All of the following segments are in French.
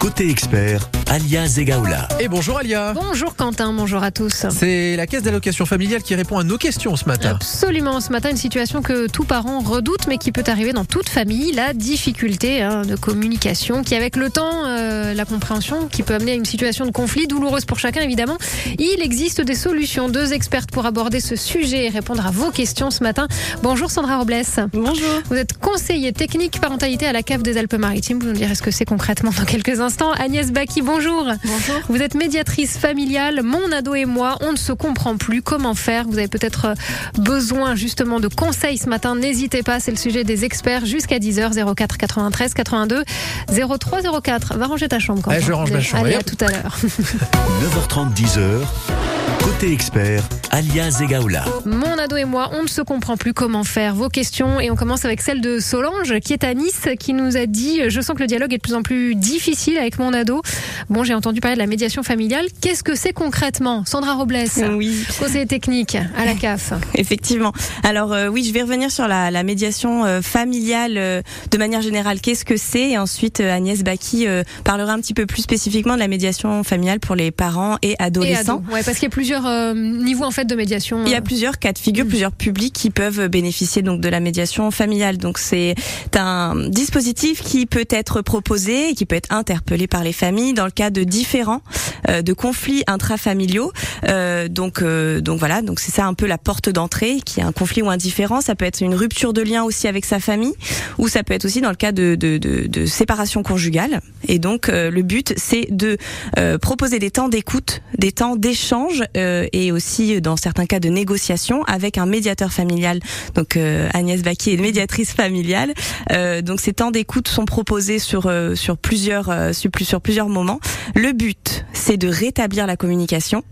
Côté expert, Alia Zegaoula. Et bonjour Alia. Bonjour Quentin, bonjour à tous. C'est la caisse d'allocation familiale qui répond à nos questions ce matin. Absolument, ce matin, une situation que tout parent redoute, mais qui peut arriver dans toute famille, la difficulté hein, de communication, qui avec le temps, euh, la compréhension, qui peut amener à une situation de conflit douloureuse pour chacun évidemment. Il existe des solutions, deux expertes pour aborder ce sujet et répondre à vos questions ce matin. Bonjour Sandra Robles. Bonjour. Vous êtes conseiller technique parentalité à la CAF des Alpes-Maritimes. Vous nous direz ce que c'est concrètement dans quelques instants. Agnès Baki, bonjour. Bonjour. Vous êtes médiatrice familiale. Mon ado et moi, on ne se comprend plus. Comment faire? Vous avez peut-être euh, besoin justement de conseils ce matin. N'hésitez pas, c'est le sujet des experts jusqu'à 10h 04 93 82 03 04. Va ranger ta chambre. Ouais, je range ma chambre. Allez, Allez, à tout à l'heure. 9h30, 10h. Côté expert, Alia Zegaoula. Mon ado et moi, on ne se comprend plus comment faire. Vos questions et on commence avec celle de Solange qui est à Nice, qui nous a dit je sens que le dialogue est de plus en plus difficile avec mon ado. Bon, j'ai entendu parler de la médiation familiale. Qu'est-ce que c'est concrètement, Sandra Robles Oui, Conseiller technique à la CAF. effectivement. Alors euh, oui, je vais revenir sur la, la médiation euh, familiale euh, de manière générale. Qu'est-ce que c'est? Et ensuite, euh, Agnès Baki euh, parlera un petit peu plus spécifiquement de la médiation familiale pour les parents et Et adolescents. ado. Ouais, parce qu'il y a plusieurs euh, niveaux en fait de médiation. Il y a plusieurs cas de figure, Mm. plusieurs publics qui peuvent bénéficier donc de la médiation familiale. Donc c'est un dispositif qui peut être proposé et qui peut être interpellé par les familles dans le cas de différents euh, de conflits intrafamiliaux. Euh, donc euh, donc voilà, donc c'est ça un peu la porte d'entrée, qui est un conflit ou un différend. Ça peut être une rupture de lien aussi avec sa famille, ou ça peut être aussi dans le cas de de, de, de séparation conjugale. Et donc euh, le but c'est de euh, proposer des temps d'écoute, des temps d'échange euh, et aussi euh, dans certains cas de négociation avec un médiateur familial. Donc euh, Agnès Baki est médiatrice familiale. Euh, donc ces temps d'écoute sont proposés sur euh, sur plusieurs euh, sur, plus- sur plusieurs moments. Le but c'est de rétablir la communication.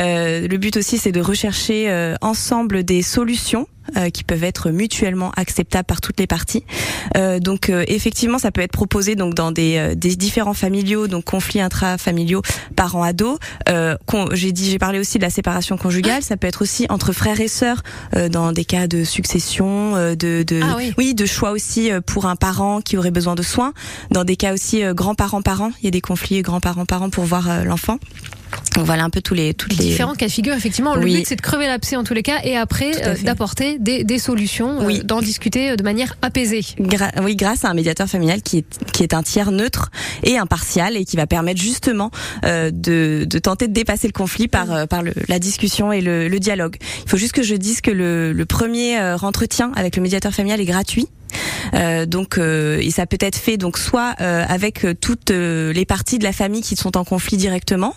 Euh, le but aussi c'est de rechercher euh, ensemble des solutions euh, qui peuvent être mutuellement acceptables par toutes les parties. Euh, donc euh, effectivement, ça peut être proposé donc dans des, euh, des différents familiaux, donc conflits intrafamiliaux, parents-ados. Euh, con- j'ai dit, j'ai parlé aussi de la séparation conjugale. Ça peut être aussi entre frères et sœurs euh, dans des cas de succession, euh, de, de Ah oui. de choix aussi euh, pour un parent qui aurait besoin de soins. Dans des cas aussi euh, grands-parents-parents, il y a des conflits grands-parents-parents pour voir euh, l'enfant. Donc voilà un peu tous les toutes les Différents cas de figure, effectivement. Le but, c'est de crever l'abcès en tous les cas et après euh, d'apporter des, des solutions, euh, Oui. d'en discuter euh, de manière apaisée. Gra- oui, grâce à un médiateur familial qui est, qui est un tiers neutre et impartial et qui va permettre justement euh, de, de tenter de dépasser le conflit par, euh, par le- la discussion et le, le dialogue. Il faut juste que je dise que le, le premier euh, entretien avec le médiateur familial est gratuit. Euh, donc euh, et ça peut être fait donc soit euh, avec toutes les parties de la famille qui sont en conflit directement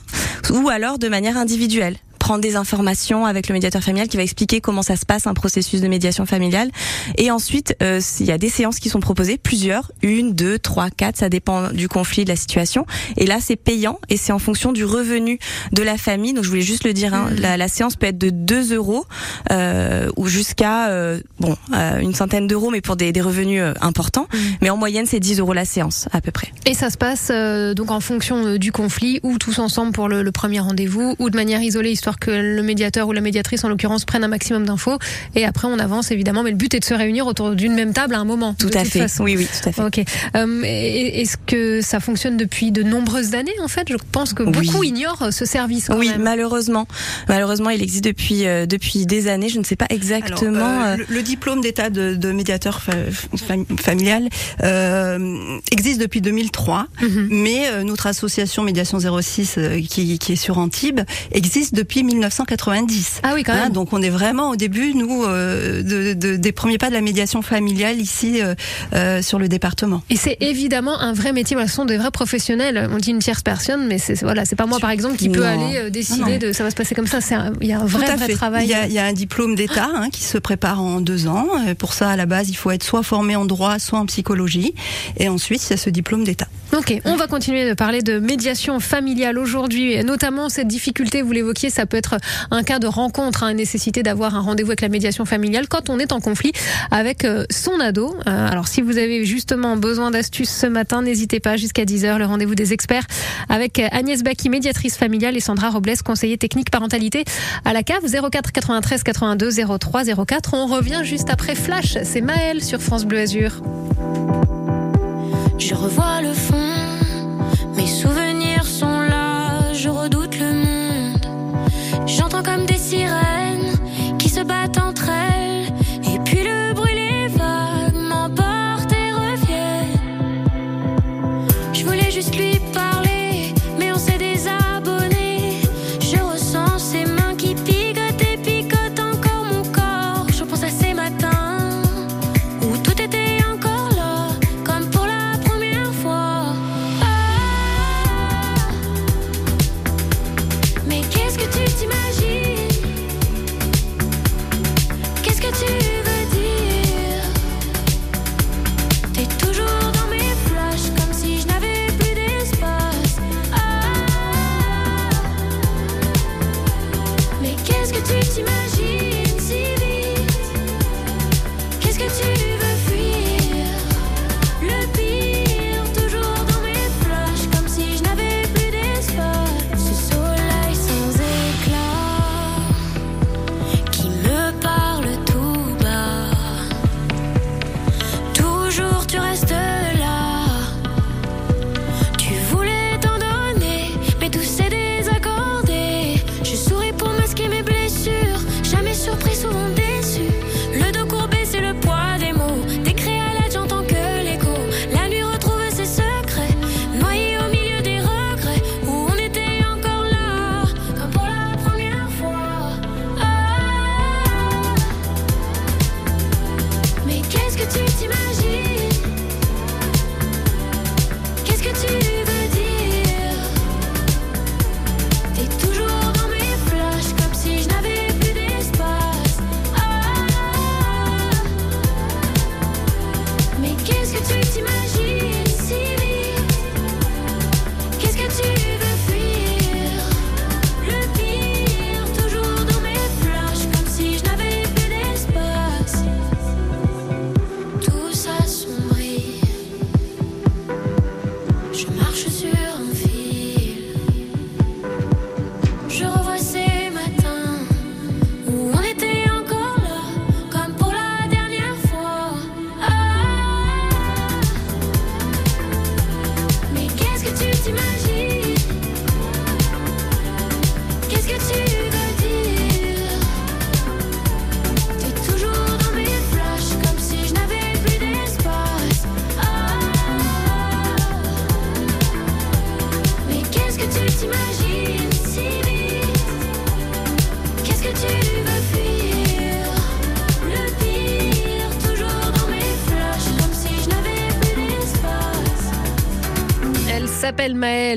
ou alors de manière individuelle prendre des informations avec le médiateur familial qui va expliquer comment ça se passe un processus de médiation familiale. Et ensuite euh, il y a des séances qui sont proposées plusieurs une deux trois quatre ça dépend du conflit de la situation. Et là c'est payant et c'est en fonction du revenu de la famille. Donc je voulais juste le dire hein, la, la séance peut être de 2 euros euh, ou jusqu'à euh, bon euh, une centaine d'euros mais pour des, des revenus euh, importants. Mais en moyenne c'est 10 euros la séance à peu près. Et ça se passe euh, donc en fonction du conflit ou tous ensemble pour le, le premier rendez-vous ou de manière isolée histoire que le médiateur ou la médiatrice en l'occurrence prenne un maximum d'infos et après on avance évidemment mais le but est de se réunir autour d'une même table à un moment. tout à fait façon. oui oui tout à fait Ok. Euh, Est-ce que ça fonctionne depuis de nombreuses années en fait? Je pense que Oui. beaucoup ignorent ce service. Quand oui, même. malheureusement, malheureusement, il existe depuis euh, depuis des années. Je ne sais pas exactement. Alors, euh, euh, le, le diplôme d'état de, de médiateur fa- fam- familial euh, existe depuis 2003, Mhm. mais euh, notre association Médiation 06, euh, qui, qui est sur Antibes, existe depuis 1990. Ah oui quand Hein, même. donc on est vraiment au début, nous, euh, de, de- des premiers pas de la médiation familiale ici euh, euh, sur le département. Et c'est évidemment un vrai métier. Ce sont des vrais professionnels. On dit une tierce personne, mais c'est voilà, c'est pas moi par exemple qui peut Non. aller euh, décider Non, non. de ça va se passer comme ça. C'est il y a un vrai travail. Il y, a, il y a un diplôme d'État hein, qui se prépare en deux ans. Pour ça, à la base, il faut être soit formé en droit, soit en psychologie. Et ensuite, il y a ce diplôme d'État. Ok, on va continuer de parler de médiation familiale aujourd'hui, notamment cette difficulté, vous l'évoquiez, ça peut être un cas de rencontre, hein, nécessité d'avoir un rendez-vous avec la médiation familiale quand on est en conflit avec euh, son ado. Euh, alors si vous avez justement besoin d'astuces ce matin, n'hésitez pas jusqu'à 10h, le rendez-vous des experts avec Agnès Baki, médiatrice familiale, et Sandra Robles, conseiller technique parentalité à la CAF 04 93 82 03 04. On revient juste après Flash, c'est Maël sur France Bleu Azur. Je revois le fond, comme des sirènes qui se battent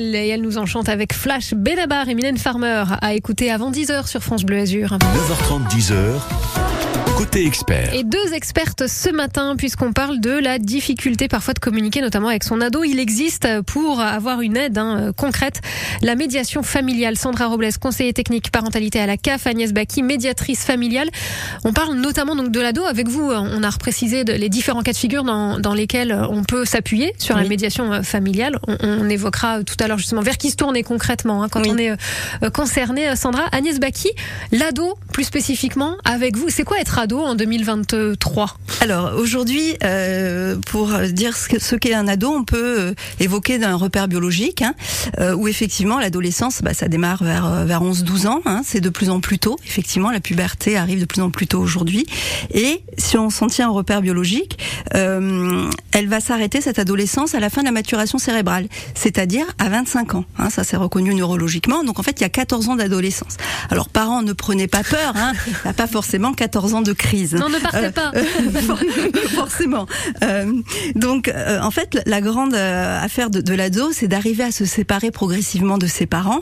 et elle nous enchante avec Flash Benabar et Mylène Farmer à écouter avant 10h sur France Bleu Azur. 9h30, 10h. Côté expert. Et deux expertes ce matin, puisqu'on parle de la difficulté parfois de communiquer, notamment avec son ado. Il existe pour avoir une aide hein, concrète la médiation familiale. Sandra Robles, conseiller technique parentalité à la CAF, Agnès Baki, médiatrice familiale. On parle notamment donc de l'ado. Avec vous, on a reprécisé de- les différents cas de figure dans, dans lesquels on peut s'appuyer sur la médiation euh, familiale. On, on évoquera tout à l'heure justement vers qui se tourner concrètement hein, quand Oui. on est euh, euh, concerné. Sandra, Agnès Baki, l'ado plus spécifiquement avec vous. C'est quoi être ado? En 2023 Alors aujourd'hui, euh, pour dire ce que- ce qu'est un ado, on peut euh, évoquer d'un repère biologique, hein, euh, où effectivement l'adolescence, bah, ça démarre vers euh, vers 11-12 ans. hein, c'est de plus en plus tôt. Effectivement, la puberté arrive de plus en plus tôt aujourd'hui. Et si on s'en tient au repère biologique, elle va s'arrêter cette adolescence à la fin de la maturation cérébrale, c'est-à-dire à 25 ans. hein, ça c'est reconnu neurologiquement. Donc en fait, il y a 14 ans d'adolescence. Alors parents, ne prenez pas peur. Pas forcément 14 ans de crise. Non, ne partez Euh, pas. forcément. Euh, donc, euh, en fait, la grande affaire de, de l'ado, c'est d'arriver à se séparer progressivement de ses parents,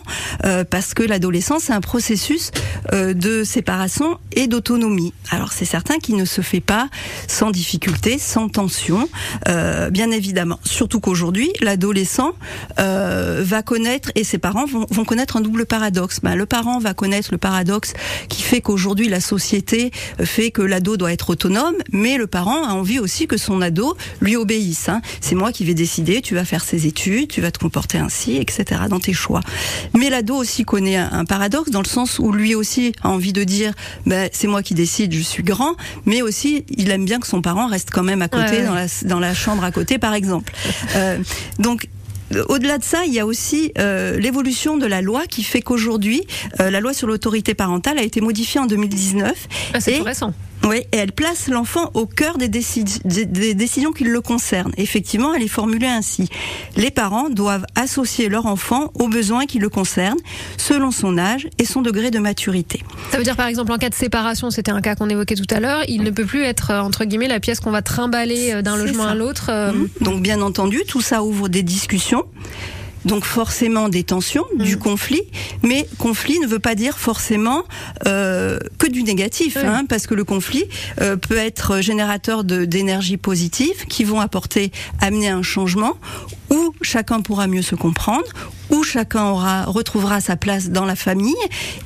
parce que l'adolescence, c'est un processus de séparation et d'autonomie. Alors, c'est certain qu'il ne se fait pas sans difficulté, sans tension, euh, bien évidemment. Surtout qu'aujourd'hui, l'adolescent euh, va connaître, et ses parents vont, vont connaître un double paradoxe. Ben, le parent va connaître le paradoxe qui fait qu'aujourd'hui, la société fait que l'ado doit être autonome, mais le parent a envie aussi que son ado lui obéisse. hein. C'est moi qui vais décider, tu vas faire ses études, tu vas te comporter ainsi, etc. dans tes choix. Mais l'ado aussi connaît un, paradoxe dans le sens où lui aussi a envie de dire, ben, c'est moi qui décide, je suis grand, mais aussi il aime bien que son parent reste quand même à côté Ouais, ouais. dans la dans la chambre à côté, par exemple. Euh, donc au-delà de ça, il y a aussi euh, l'évolution de la loi qui fait qu'aujourd'hui, euh, la loi sur l'autorité parentale a été modifiée en 2019. Ah, C'est Et- tout récent. Oui, et elle place l'enfant au cœur des, décisions qui le concernent. Effectivement, elle est formulée ainsi. Les parents doivent associer leur enfant aux besoins qui le concernent, selon son âge et son degré de maturité. Ça veut dire par exemple en cas de séparation, c'était un cas qu'on évoquait tout à l'heure, il ne peut plus être euh, entre guillemets la pièce qu'on va trimballer euh, d'un logement ça. à l'autre. euh, Mhm. Donc bien entendu, tout ça ouvre des discussions. Donc forcément des tensions, du Mhm. conflit, mais conflit ne veut pas dire forcément euh, que du négatif, Oui. hein, parce que le conflit euh, peut être générateur de- d'énergie positive qui vont apporter, amener un changement où chacun pourra mieux se comprendre, où chacun aura retrouvera sa place dans la famille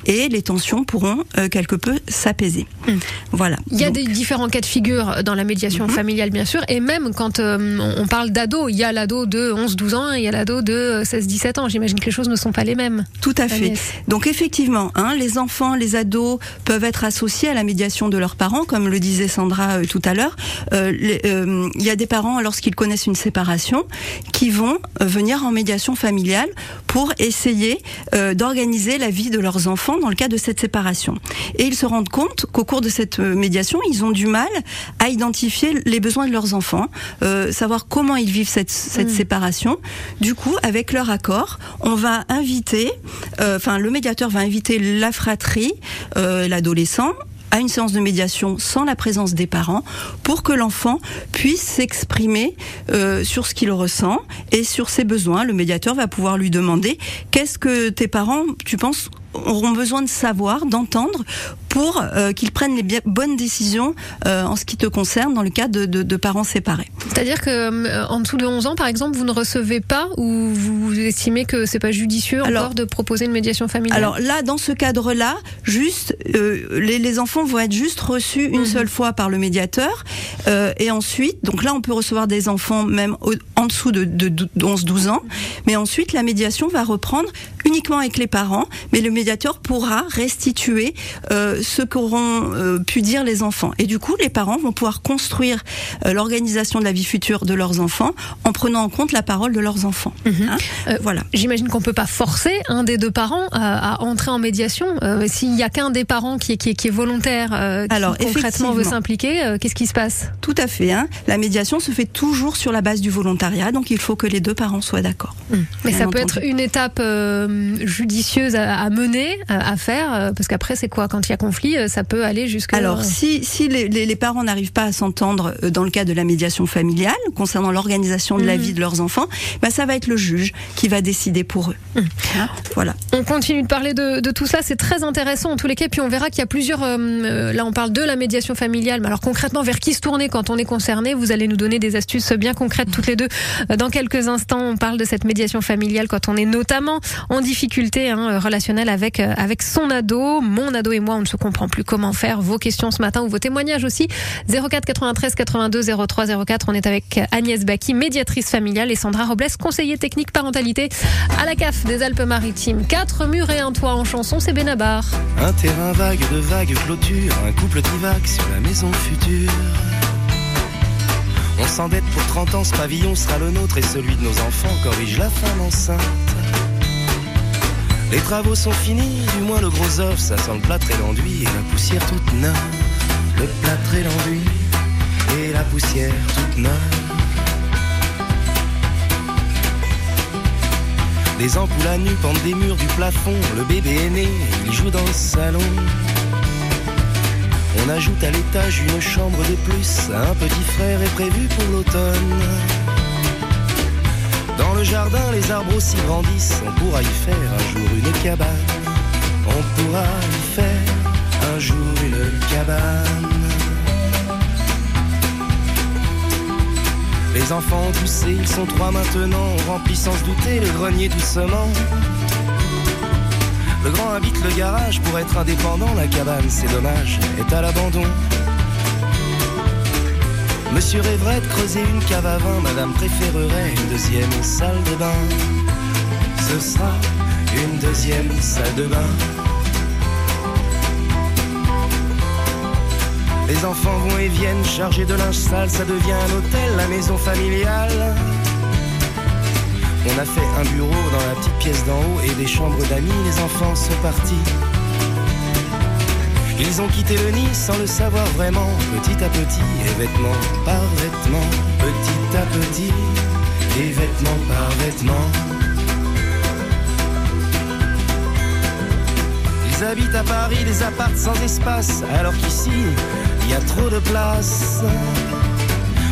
et les tensions pourront euh, quelque peu s'apaiser. Mhm. Voilà. Il y a Donc, des différents cas de figure dans la médiation familiale, bien sûr, et même quand euh, on parle d'ado, il y a l'ado de 11-12 ans et il y a l'ado de 16-17 ans. J'imagine que les choses ne sont pas les mêmes. Tout à fait. Donc effectivement, hein, les enfants, les ados peuvent être associés à la médiation de leurs parents, comme le disait Sandra euh, tout à l'heure. Euh, euh, Il y a des parents, lorsqu'ils connaissent une séparation, qui vont venir en médiation familiale pour essayer euh, d'organiser la vie de leurs enfants dans le cas de cette séparation. Et ils se rendent compte qu'au cours de cette euh, médiation, ils ont du mal à identifier les besoins de leurs enfants, euh, savoir comment ils vivent cette, cette Mm. séparation. Du coup, avec leur accord, on va inviter, euh, enfin le médiateur va inviter la fratrie, l'adolescent à une séance de médiation sans la présence des parents pour que l'enfant puisse s'exprimer euh, sur ce qu'il ressent et sur ses besoins. Le médiateur va pouvoir lui demander qu'est-ce que tes parents, tu penses, auront besoin de savoir, d'entendre pour euh, qu'ils prennent les bien- bonnes décisions euh, en ce qui te concerne dans le cas de, de- de parents séparés. C'est-à-dire que euh, en dessous de 11 ans, par exemple, vous ne recevez pas ou vous estimez que c'est pas judicieux Alors- encore de proposer une médiation familiale? Alors là, dans ce cadre-là, juste euh, les, les enfants vont être juste reçus une Mhm. seule fois par le médiateur, et ensuite, donc là, on peut recevoir des enfants même au- en dessous de, de, 11-12 ans, mais ensuite la médiation va reprendre uniquement avec les parents, mais le médiateur pourra restituer euh, ce qu'auront euh, pu dire les enfants. Et du coup, les parents vont pouvoir construire euh, l'organisation de la vie future de leurs enfants en prenant en compte la parole de leurs enfants. Mhm. Hein voilà. J'imagine qu'on peut pas forcer un des deux parents à, entrer en médiation. S'il y a qu'un des parents qui est, qui est, qui est volontaire, qui Alors, concrètement veut s'impliquer, qu'est-ce qui se passe? Tout à fait. Hein. La médiation se fait toujours sur la base du volontariat, donc il faut que les deux parents soient d'accord. Mais Bien ça peut être une étape euh, judicieuse à, à mener, à, à faire, euh, parce qu'après c'est quoi? Quand il y a conflit, euh, ça peut aller jusqu'à... Alors, si, si les, les- les parents n'arrivent pas à s'entendre dans le cas de la médiation familiale, concernant l'organisation de la Mhm. vie de leurs enfants, bah, ça va être le juge qui va décider pour eux. Mhm. Hein, voilà. On continue de parler de, de tout cela, c'est très intéressant en tous les cas. Puis on verra qu'il y a plusieurs. euh, là, on parle de la médiation familiale, mais alors concrètement, vers qui se tourner quand on est concerné? Vous allez nous donner des astuces bien concrètes toutes les deux. Dans quelques instants, on parle de cette médiation familiale quand on est notamment en difficulté hein, relationnelle avec euh, avec son ado, mon ado et moi. On ne se comprend plus comment faire. Vos questions ce matin ou vos témoignages aussi. 04 93 82 03 04. On est avec Agnès Baki, médiatrice familiale, et Sandra Robles, conseiller technique parentalité à la CAF des Alpes-Maritimes. Quatre murs et un toit en chanson, c'est Benabar. Un terrain vague de vagues clôtures, un couple divague sur la maison future. On s'endette pour 30 ans, ce pavillon sera le nôtre et celui de nos enfants corrige la femme enceinte. Les travaux sont finis, du moins le gros œuf, ça sent le plâtre et l'enduit et la poussière toute neuve. Le plâtre et l'enduit et la poussière toute neuve. Des ampoules à nu pendent des murs du plafond. Le bébé est né, il joue dans le salon. On ajoute à l'étage une chambre de plus. Un petit frère est prévu pour l'automne. Dans le jardin, les arbres aussi grandissent. On pourra y faire un jour une cabane. On pourra y faire un jour une cabane. Les enfants ont poussé, ils sont trois maintenant. On remplit sans se douter le grenier doucement. Le grand habite le garage pour être indépendant. La cabane, c'est dommage, est à l'abandon. Monsieur rêverait de creuser une cave à vin. Madame préférerait une deuxième salle de bain. Ce sera une deuxième salle de bain. Les enfants vont et viennent chargés de linge sale, ça devient un hôtel, la maison familiale. On a fait un bureau dans la petite pièce d'en haut et des chambres d'amis, les enfants sont partis. Ils ont quitté le nid sans le savoir vraiment, petit à petit, et vêtement par vêtement, petit à petit, et vêtement par vêtement. Ils habitent à Paris des apparts sans espace, alors qu'ici, il y a trop de place.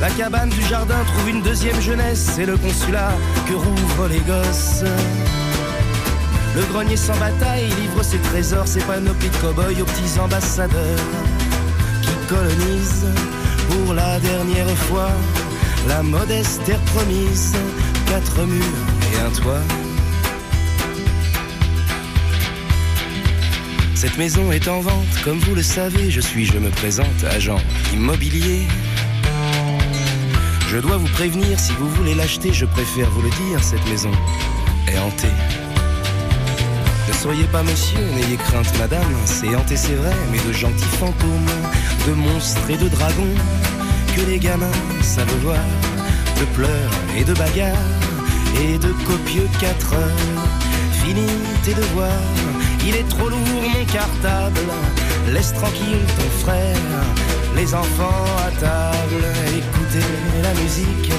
La cabane du jardin trouve une deuxième jeunesse, c'est le consulat que rouvrent les gosses. Le grenier sans bataille livre ses trésors, ses panoplies de cow-boys aux petits ambassadeurs qui colonisent pour la dernière fois la modeste terre promise, quatre murs et un toit. Cette maison est en vente, comme vous le savez, je suis, je me présente, agent immobilier. Je dois vous prévenir, si vous voulez l'acheter, je préfère vous le dire, cette maison est hantée. Ne soyez pas monsieur, n'ayez crainte madame, c'est hanté c'est vrai, mais de gentils fantômes, de monstres et de dragons, que les gamins savent voir, de pleurs et de bagarres, et de copieux quatre heures. Fini tes devoirs, il est trop lourd mon cartable, laisse tranquille ton frère, les enfants à table, écoutez la musique,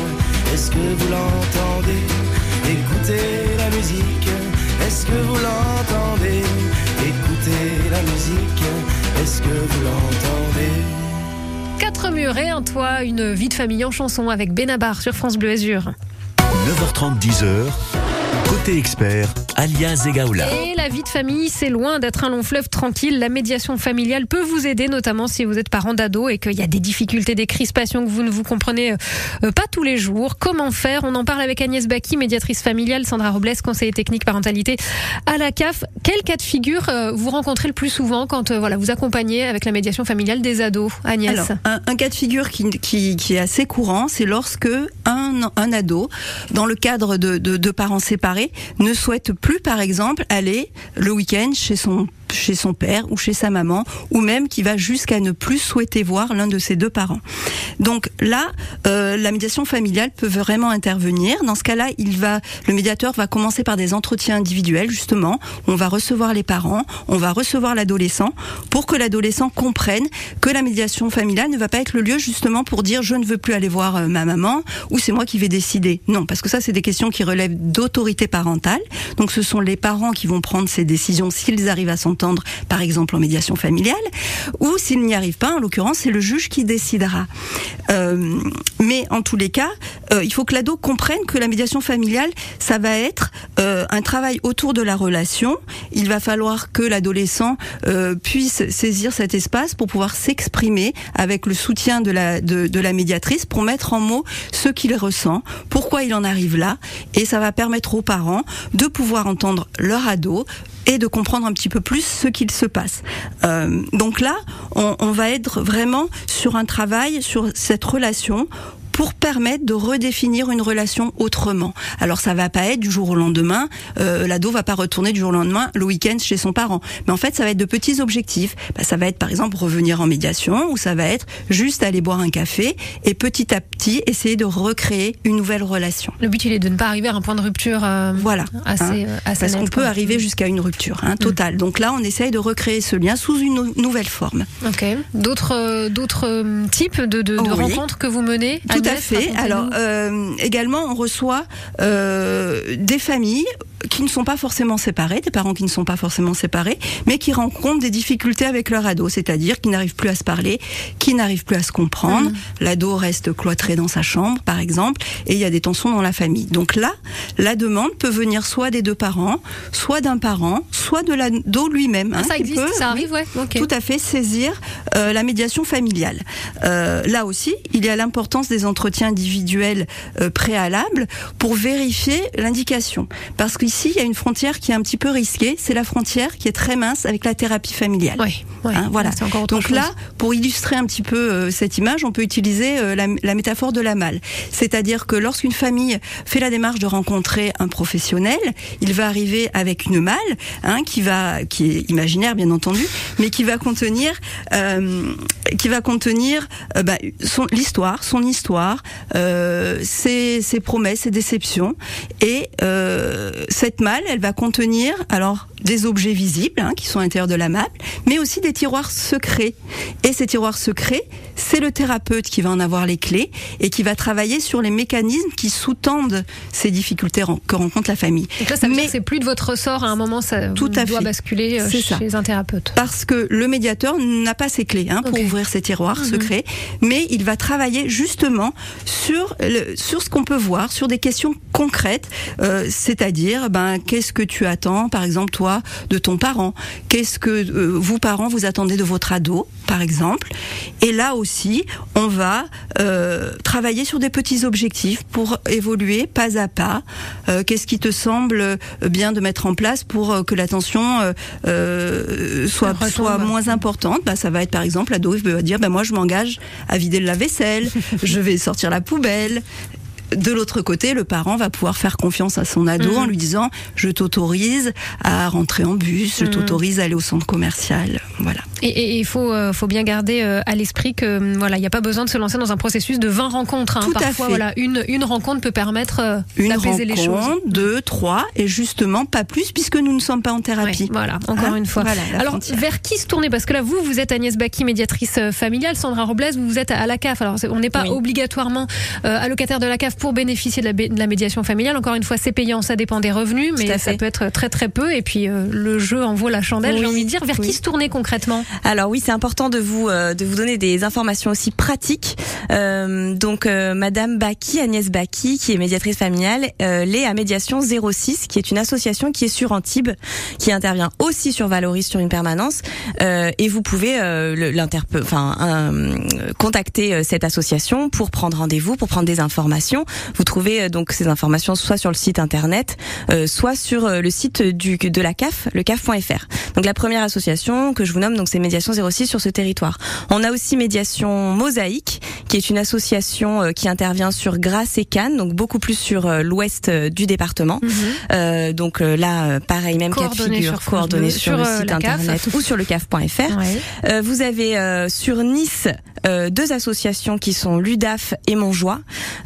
est-ce que vous l'entendez? Écoutez la musique, est-ce que vous l'entendez? Écoutez la musique, est-ce que vous l'entendez? Quatre murs et un toit, une vie de famille en chanson avec Benabar sur France Bleu Azur. 9h30, 10h. Côté expert, Alia Zegaoula. Et la vie de famille, c'est loin d'être un long fleuve tranquille. La médiation familiale peut vous aider, notamment si vous êtes parent d'ado et qu'il y a des difficultés, des crispations que vous ne vous comprenez euh, pas tous les jours. Comment faire? On en parle avec Agnès Baki, médiatrice familiale, Sandra Robles, conseiller technique parentalité à la CAF. Quel cas de figure euh, vous rencontrez le plus souvent quand euh, voilà, vous accompagnez avec la médiation familiale des ados, Agnès? Un, cas de figure qui, qui, qui est assez courant, c'est lorsque un, un ado, dans le cadre de, de, de parents séparés, ne souhaite plus, par exemple, aller le week-end chez son chez son père ou chez sa maman, ou même qui va jusqu'à ne plus souhaiter voir l'un de ses deux parents. Donc là, euh, la médiation familiale peut vraiment intervenir. Dans ce cas-là, il va, le médiateur va commencer par des entretiens individuels, justement. On va recevoir les parents, on va recevoir l'adolescent, pour que l'adolescent comprenne que la médiation familiale ne va pas être le lieu justement pour dire je ne veux plus aller voir euh, ma maman ou c'est moi qui vais décider. Non, parce que ça, c'est des questions qui relèvent d'autorité parentale. Donc ce sont les parents qui vont prendre ces décisions s'ils arrivent à s'entendre par exemple en médiation familiale, ou s'il n'y arrive pas, en l'occurrence, c'est le juge qui décidera. Euh, mais en tous les cas, euh, il faut que l'ado comprenne que la médiation familiale, ça va être euh, un travail autour de la relation. Il va falloir que l'adolescent puisse saisir cet espace pour pouvoir s'exprimer avec le soutien de la, de la médiatrice pour mettre en mots ce qu'il ressent, pourquoi il en arrive là, et ça va permettre aux parents de pouvoir entendre leur ado et de comprendre un petit peu plus ce qu'il se passe. Euh, donc là, on, on va être vraiment sur un travail sur cette relation pour permettre de redéfinir une relation autrement. Alors ça va pas être du jour au lendemain, euh, l'ado va pas retourner du jour au lendemain le week-end chez son parent. Mais en fait, ça va être de petits objectifs. Bah, ça va être par exemple revenir en médiation, ou ça va être juste aller boire un café et petit à petit essayer de recréer une nouvelle relation. Le but, il est de ne pas arriver à un point de rupture euh, Voilà. assez, hein. euh, assez Parce qu'on peut arriver jusqu'à une rupture hein, totale. Donc là, on essaye de recréer ce lien sous une nou- nouvelle forme. Ok. D'autres euh, d'autres euh, types de, de, de oui. rencontres que vous menez Tout à Agnès, fait. Alors euh, également, on reçoit euh, des familles qui ne sont pas forcément séparés, des parents qui ne sont pas forcément séparés, mais qui rencontrent des difficultés avec leur ado, c'est-à-dire qui n'arrivent plus à se parler, qui n'arrivent plus à se comprendre. L'ado reste cloîtré dans sa chambre, par exemple, et il y a des tensions dans la famille. Donc là, la demande peut venir soit des deux parents, soit d'un parent, soit de l'ado lui-même. Ah, hein, ça existe, peut, ça oui, arrive, ouais. Ok. tout à fait saisir euh, la médiation familiale. Euh, là aussi, il y a l'importance des entretiens individuels euh, préalables pour vérifier l'indication. Parce qu'ici, ici, il y a une frontière qui est un petit peu risquée. C'est la frontière qui est très mince avec la thérapie familiale. Oui, oui. Hein, voilà. Donc chose. là, pour illustrer un petit peu euh, cette image, on peut utiliser euh, la, la métaphore de la malle. C'est-à-dire que lorsqu'une famille fait la démarche de rencontrer un professionnel, il va arriver avec une malle, hein, qui va, qui est imaginaire bien entendu, mais qui va contenir, euh, qui va contenir bah, son l'histoire, son histoire, ses, ses promesses, ses déceptions, et cette malle, elle va contenir alors des objets visibles hein, qui sont à l'intérieur de la malle, mais aussi des tiroirs secrets. Et ces tiroirs secrets, c'est le thérapeute qui va en avoir les clés et qui va travailler sur les mécanismes qui sous-tendent ces difficultés que rencontre la famille. Donc là, ça veut Mais- c'est plus de votre ressort. À un moment, ça Tout à doit fait. basculer euh, ça. chez un thérapeute. Parce que le médiateur n'a pas ses clés hein, pour ouvrir ces tiroirs Mhm. secrets, mais il va travailler justement sur le, sur ce qu'on peut voir, sur des questions concrètes, euh, c'est-à-dire ben qu'est-ce que tu attends, par exemple toi, de ton parent, qu'est-ce que euh, vous parents vous attendez de votre ado, par exemple, et là aussi on va euh, travailler sur des petits objectifs pour évoluer pas à pas. Euh, qu'est-ce qui te semble euh, bien de mettre en place pour que l'attention soit, soit moins importante? Bah, Ça va être par exemple, l'ado va dire bah, moi je m'engage à vider le lave-vaisselle, je vais sortir la poubelle. De l'autre côté, le parent va pouvoir faire confiance à son ado Mhm. en lui disant je t'autorise à rentrer en bus, je Mhm. t'autorise à aller au centre commercial. Voilà. Et- il faut, euh, faut bien garder euh, à l'esprit que hum, voilà, il n'y a pas besoin de se lancer dans un processus de 20 rencontres. hein. Tout à Parfois, fait. voilà, une, une rencontre peut permettre euh, Une d'apaiser les choses. rencontre, deux, trois, et justement pas plus puisque nous ne sommes pas en thérapie. Ouais, voilà, encore Hein une fois. Voilà, Alors, frontière. vers qui se tourner? Parce que là, vous, vous êtes Agnès Baki, médiatrice familiale. Sandra Robles, vous, vous êtes à la CAF. Alors, on n'est pas Oui. obligatoirement allocataire de la CAF pour bénéficier de la, de la médiation familiale. Encore une fois, c'est payant, ça dépend des revenus, mais ça peut être très très peu. Et puis, euh, le jeu en vaut la chandelle, j'ai envie de dire. Vers oui. qui se tourner concrètement? Alors oui, c'est important de vous euh, de vous donner des informations aussi pratiques. Euh, donc euh, Madame Baki, Agnès Baki, qui est médiatrice familiale, euh, l'est à Médiation 06, qui est une association qui est sur Antibes, qui intervient aussi sur Valoris sur une permanence. Euh, et vous pouvez euh, enfin contacter cette association pour prendre rendez-vous, pour prendre des informations. Vous trouvez euh, donc ces informations soit sur le site internet, euh, soit sur euh, le site du de la CAF, le CAF.fr. Donc la première association que je vous nomme, donc c'est Médiation 06 sur ce territoire. On a aussi Médiation Mosaïque, qui est une association euh, qui intervient sur Grasse et Cannes, donc beaucoup plus sur l'ouest du département. Euh, donc là, pareil, même cas de figure, coordonnées sur, sur, le site CAF. internet ou sur le CAF.fr. Ouais. Euh, vous avez euh, sur Nice deux associations qui sont l'UDAF et Montjoie.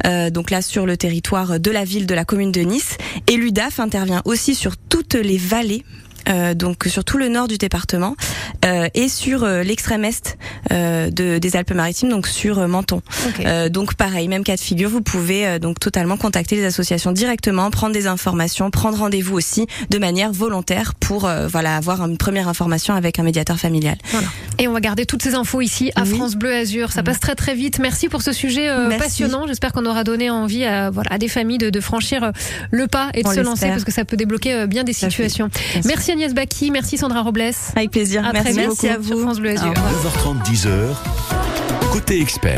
Euh, donc là sur le territoire de la ville de la commune de Nice. Et l'UDAF intervient aussi sur toutes les vallées. Euh, donc sur tout le nord du département euh, et sur euh, l'extrême est euh, de, des Alpes-Maritimes, donc sur euh, Menton. Ok. Euh, donc pareil, même cas de figure, vous pouvez euh, donc totalement contacter les associations directement, prendre des informations, prendre rendez-vous aussi de manière volontaire pour euh, voilà avoir une première information avec un médiateur familial. Et on va garder toutes ces infos ici à Oui. France Bleu Azur. Ça passe très très vite. Merci pour ce sujet euh, Merci. passionnant. J'espère qu'on aura donné envie à, voilà, à des familles de, de franchir le pas et de On se lancer parce que ça peut débloquer euh, bien des situations. Sûr. Merci Agnès Baki, merci Sandra Robles. Avec plaisir. À Merci très beaucoup. à sur vous. France Bleu Azur. Au revoir. 9h30, 10h. Côté expert.